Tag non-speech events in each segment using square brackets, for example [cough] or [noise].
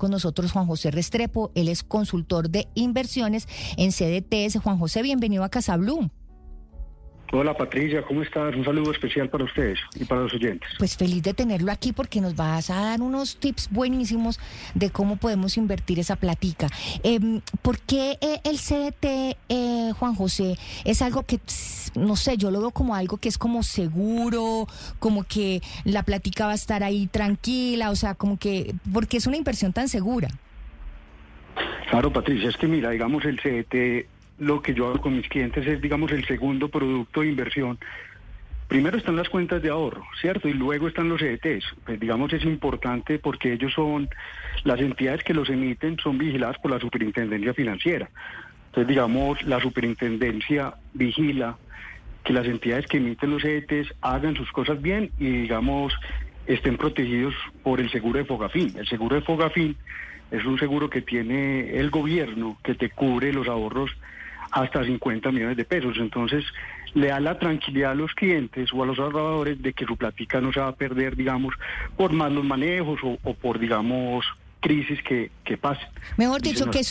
con nosotros Juan José Restrepo, él es consultor de inversiones en CDTS. Juan José, bienvenido a Casablum. Hola Patricia, ¿cómo estás? Un saludo especial para ustedes y para los oyentes. Pues feliz de tenerlo aquí porque nos vas a dar unos tips buenísimos de cómo podemos invertir esa platica. Eh, ¿Por qué eh, el CDT, eh, Juan José, es algo que, no sé, yo lo veo como algo que es como seguro, como que la platica va a estar ahí tranquila, o sea, como que, porque es una inversión tan segura? Claro, Patricia, es que mira, digamos, el CDT lo que yo hago con mis clientes es, digamos, el segundo producto de inversión. Primero están las cuentas de ahorro, ¿cierto? Y luego están los ETs. Pues digamos es importante porque ellos son, las entidades que los emiten son vigiladas por la superintendencia financiera. Entonces, digamos, la superintendencia vigila que las entidades que emiten los ETs hagan sus cosas bien y, digamos, estén protegidos por el seguro de Fogafín. El seguro de Fogafín es un seguro que tiene el gobierno que te cubre los ahorros hasta 50 millones de pesos. Entonces, le da la tranquilidad a los clientes o a los ahorradores de que su platica no se va a perder, digamos, por malos manejos o, por, digamos, crisis que, que pasen. Mejor dicho, que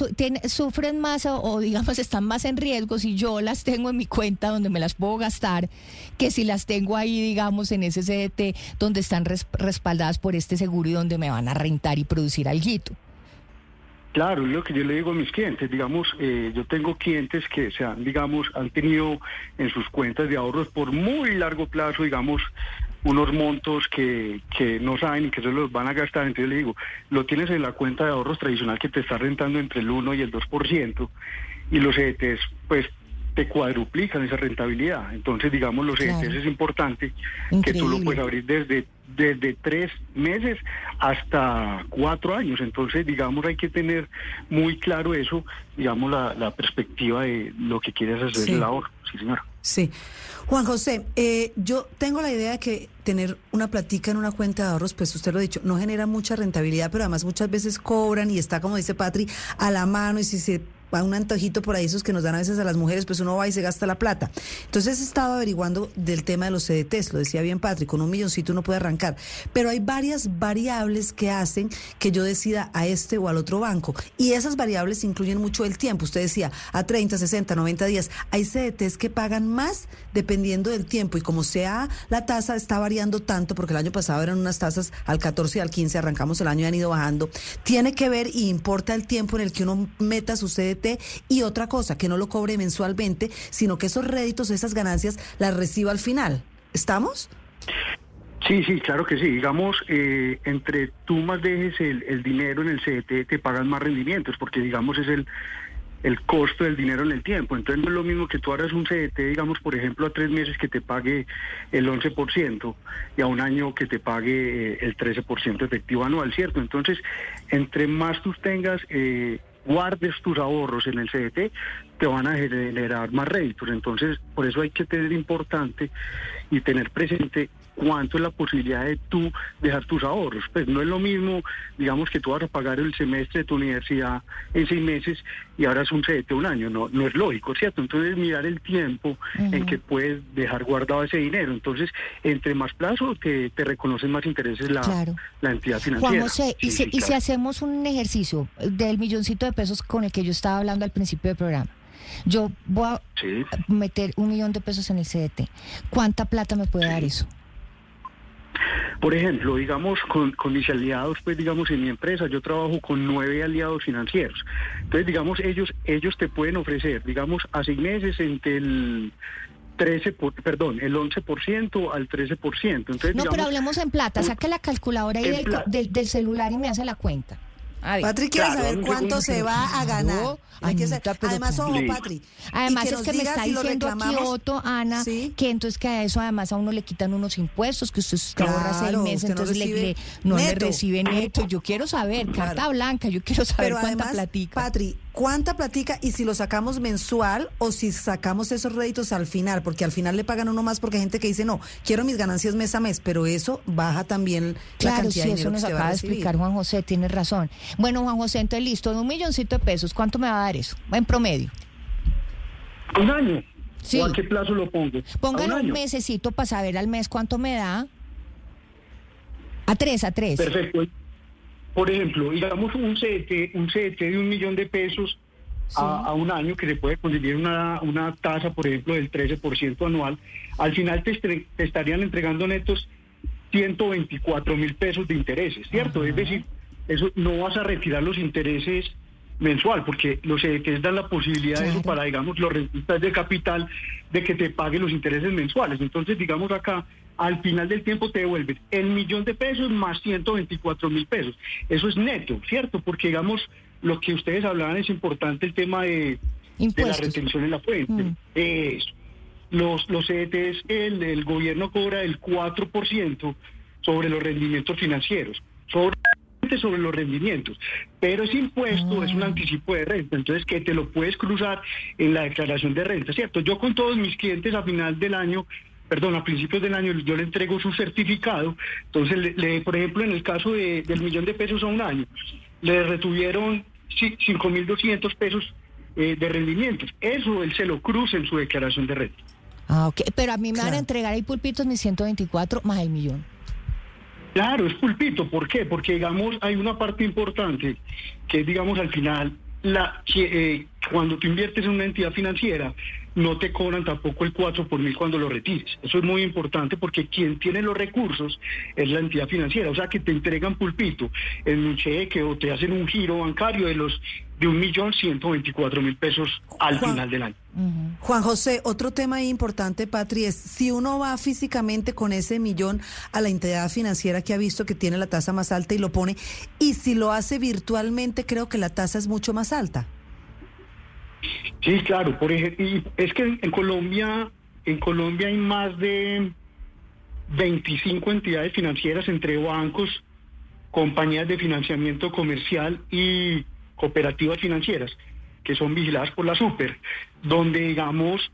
sufren más o, digamos están más en riesgo si yo las tengo en mi cuenta donde me las puedo gastar que si las tengo ahí, digamos, en ese CDT donde están respaldadas por este seguro y donde me van a rentar y producir alguito. Claro, es lo que yo le digo a mis clientes, digamos, eh, yo tengo clientes que se han, digamos, han tenido en sus cuentas de ahorros por muy largo plazo, digamos, unos montos que, que no saben y que se los van a gastar. Entonces le digo, lo tienes en la cuenta de ahorros tradicional que te está rentando entre el 1 y el 2%, y los ETs, pues te cuadruplican esa rentabilidad. Entonces, digamos, los ETs es importante que tú lo puedes abrir desde desde tres meses hasta cuatro años. Entonces, digamos, hay que tener muy claro eso, digamos, la, perspectiva de lo que quieres hacer sí. el ahorro. Sí, señora. Sí. Juan José, eh, yo tengo la idea de que tener una platica en una cuenta de ahorros, pues usted lo ha dicho, no genera mucha rentabilidad, pero además muchas veces cobran y está, como dice Patri, a la mano y si se va un antojito por ahí, esos que nos dan a veces a las mujeres, pues uno va y se gasta la plata. Entonces he estado averiguando del tema de los CDTs, lo decía bien Patrick, con un milloncito uno puede arrancar, pero hay varias variables que hacen que yo decida a este o al otro banco. Y esas variables incluyen mucho el tiempo. Usted decía, a 30, 60, 90 días. Hay CDTs que pagan más dependiendo del tiempo y como sea la tasa está variando tanto, porque el año pasado eran unas tasas al 14 y al 15, arrancamos el año y han ido bajando, tiene que ver y importa el tiempo en el que uno meta su CDT y otra cosa, que no lo cobre mensualmente, sino que esos réditos, esas ganancias, las reciba al final. ¿Estamos? Sí, sí, claro que sí. Digamos, eh, entre tú más dejes el, dinero en el CDT, te pagan más rendimientos, porque digamos es el, el costo del dinero en el tiempo. Entonces no es lo mismo que tú hagas un CDT, digamos, por ejemplo, a tres meses que te pague el 11% y a un año que te pague eh, el 13% efectivo anual, ¿cierto? Entonces, entre más tú tengas eh, guardes tus ahorros en el CDT, te van a generar más réditos. Entonces, por eso hay que tener importante y tener presente cuánto es la posibilidad de tú dejar tus ahorros. Pues no es lo mismo, digamos, que tú vas a pagar el semestre de tu universidad en seis meses y ahora es un CDT un año. No, no es lógico, ¿cierto? Entonces, mirar el tiempo en que puedes dejar guardado ese dinero. Entonces, entre más plazo, te, te reconocen más intereses la, la entidad financiera. Juan José, y, y si hacemos un ejercicio del milloncito de pesos con el que yo estaba hablando al principio del programa, yo voy a meter un millón de pesos en el CDT. ¿Cuánta plata me puede dar eso? Por ejemplo, digamos, con, mis aliados, pues digamos, en mi empresa, yo trabajo con nueve aliados financieros. Entonces, digamos, ellos, ellos te pueden ofrecer, digamos, a seis meses entre el 13, perdón, el 11% al 13%. Entonces, no, pero hablemos en plata, saque la calculadora ahí del, del celular y me hace la cuenta. Patrick quiere saber cuánto se va a ganar. además, ojo, Patri. Además, es que me está diciendo aquí Otto, Ana, que entonces que a eso además a uno le quitan unos impuestos, que usted ahorra seis meses, entonces no, le, no le recibe neto. Yo quiero saber, carta blanca, yo quiero saber cuánta platica. Patri, ¿cuánta platica y si lo sacamos mensual o si sacamos esos réditos al final? Porque al final le pagan uno más porque hay gente que dice, no, quiero mis ganancias mes a mes, pero eso baja también la cantidad de dinero eso nos acaba de explicar Juan José, tiene razón. Bueno, Juan José, entonces listo, un milloncito de pesos, ¿cuánto me va a dar eso? En promedio. Un año. Sí. a qué plazo lo pongo? Póngalo un, mesecito para saber al mes cuánto me da. A tres, a tres. Perfecto. Por ejemplo, digamos un CDT, un CDT de un millón de pesos a, un año que se puede conseguir una, una tasa, por ejemplo, del 13% anual, al final te, te, estarían entregando netos 124 mil pesos de intereses, ¿cierto? Es decir, eso no vas a retirar los intereses mensual, porque los CDTs dan la posibilidad de eso para, digamos, los rentistas de capital de que te paguen los intereses mensuales. Entonces, digamos acá, al final del tiempo te devuelven el millón de pesos más 124 mil pesos. Eso es neto, ¿cierto? Porque, digamos, lo que ustedes hablaban es importante el tema de, la retención en la fuente. Mm. Los, los CDTs, el, el gobierno cobra el 4% sobre los rendimientos financieros. Sobre sobre los rendimientos, pero ese impuesto es un ah. anticipo de renta, entonces que te lo puedes cruzar en la declaración de renta, ¿cierto? Yo con todos mis clientes a final del año perdón, a principios del año yo le entrego su certificado, entonces, le, por ejemplo, en el caso de, del millón de pesos a un año, le retuvieron 5.200 pesos eh, de rendimientos. Eso él se lo cruza en su declaración de renta. Ah, ok. Pero a mí me van a entregar ahí pulpitos mis 124 más el millón. Claro, es pulpito. ¿Por qué? Porque, digamos, hay una parte importante que es, digamos, al final, la que, eh, cuando tú inviertes en una entidad financiera, no te cobran tampoco el 4 por mil cuando lo retires. Eso es muy importante porque quien tiene los recursos es la entidad financiera. O sea, que te entregan pulpito en un cheque o te hacen un giro bancario de los de un millón ciento veinticuatro mil pesos al final del año. Juan José, otro tema importante, Patri, es si uno va físicamente con ese millón a la entidad financiera que ha visto que tiene la tasa más alta y lo pone, y si lo hace virtualmente, creo que la tasa es mucho más alta. Sí, claro, por ejemplo, es que en Colombia, en Colombia hay más de 25 entidades financieras entre bancos, compañías de financiamiento comercial y cooperativas financieras que son vigiladas por la Super, donde digamos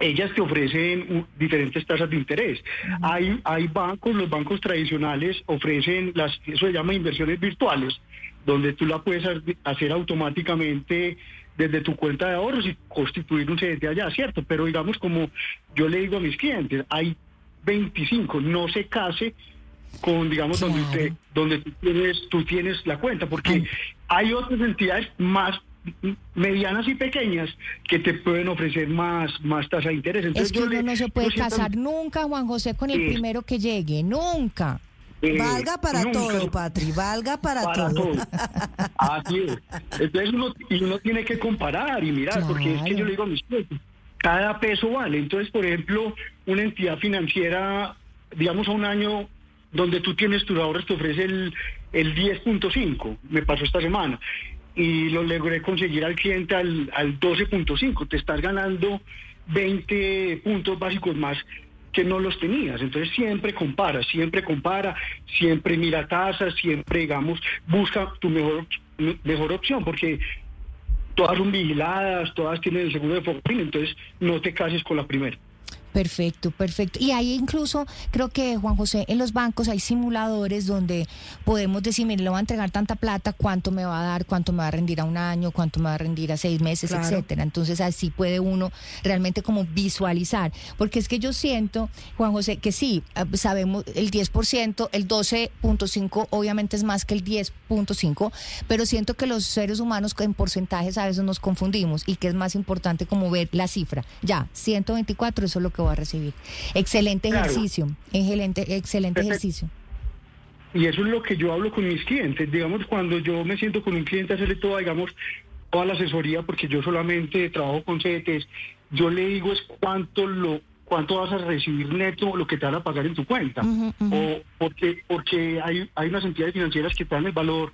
ellas te ofrecen diferentes tasas de interés. Hay hay bancos, los bancos tradicionales ofrecen las eso se llama inversiones virtuales, donde tú la puedes hacer automáticamente desde tu cuenta de ahorros y constituir un CDT allá, ¿cierto? Pero digamos, como yo le digo a mis clientes, hay 25, no se case con, digamos, donde, donde tú, tienes, tú tienes la cuenta, porque hay otras entidades más medianas y pequeñas que te pueden ofrecer más, más tasa de interés. Entonces, es que uno no se puede casar nunca, Juan José, con el primero que llegue, nunca. Eh, valga para todo, Patri, valga para, todo. Así es. Entonces uno, y uno tiene que comparar y mirar, porque es que yo le digo a mis clientes, cada peso vale. Entonces, por ejemplo, una entidad financiera, digamos a un año donde tú tienes tus ahorros, te ofrece el, el 10.5, me pasó esta semana, y lo logré conseguir al cliente al, al 12.5, te estás ganando 20 puntos básicos más que no los tenías. Entonces siempre compara, siempre compara, siempre mira tasas, siempre, digamos, busca tu mejor, mejor opción, porque todas son vigiladas, todas tienen el seguro de fortuna, entonces no te cases con la primera. Perfecto, perfecto. Y ahí incluso, creo que Juan José, en los bancos hay simuladores donde podemos decir, mire, le voy a entregar tanta plata, cuánto me va a dar, cuánto me va a rendir a un año, cuánto me va a rendir a seis meses, etcétera. Entonces así puede uno realmente como visualizar. Porque es que yo siento, Juan José, que sí, ah, sabemos el 10%, el 12.5 obviamente es más que el 10.5, pero siento que los seres humanos en porcentajes a veces nos confundimos y que es más importante como ver la cifra. Ya, 124, eso es lo que va a recibir. Excelente ejercicio, excelente, excelente ejercicio. Y eso es lo que yo hablo con mis clientes. Digamos, cuando yo me siento con un cliente a hacerle toda, digamos, toda la asesoría, porque yo solamente trabajo con CDTs, yo le digo es cuánto lo cuánto vas a recibir neto lo que te van a pagar en tu cuenta. O porque porque hay, hay unas entidades financieras que te dan el valor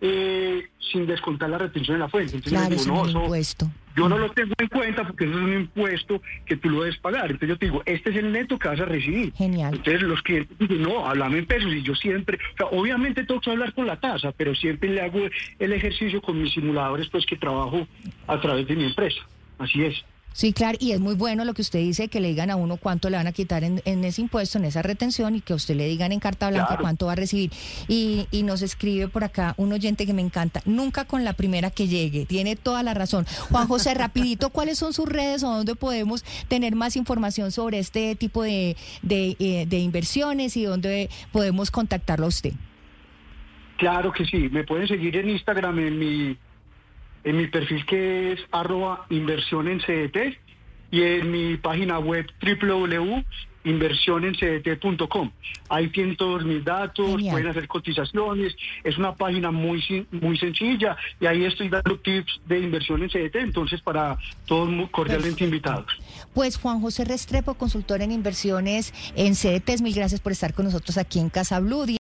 eh, sin descontar la retención de la fuente. Entonces, claro, no, impuesto. Yo no lo tengo en cuenta porque eso es un impuesto que tú lo debes pagar. Entonces yo te digo, este es el neto que vas a recibir. Genial. Entonces los clientes dicen, no, háblame en pesos. Y yo siempre, o sea, obviamente tengo que hablar con la tasa, pero siempre le hago el ejercicio con mis simuladores, pues que trabajo a través de mi empresa. Así es. Sí, claro, y es muy bueno lo que usted dice, que le digan a uno cuánto le van a quitar en, ese impuesto, en esa retención, y que usted le digan en carta blanca cuánto va a recibir. Y, y nos escribe por acá un oyente que me encanta, nunca con la primera que llegue, tiene toda la razón. Juan José, rapidito, [laughs] ¿cuáles son sus redes o dónde podemos tener más información sobre este tipo de, de, eh, de inversiones y dónde podemos contactarlo a usted? Claro que sí, me pueden seguir en Instagram en mi, en mi perfil que es arroba inversión en CDT y en mi página web www.inversionenCDT.com. Ahí tienen todos mis datos, Genial. pueden hacer cotizaciones, es una página muy muy sencilla y ahí estoy dando tips de inversión en CDT, entonces para todos muy cordialmente invitados. Pues Juan José Restrepo, consultor en inversiones en CDTs, mil gracias por estar con nosotros aquí en Casa Blue.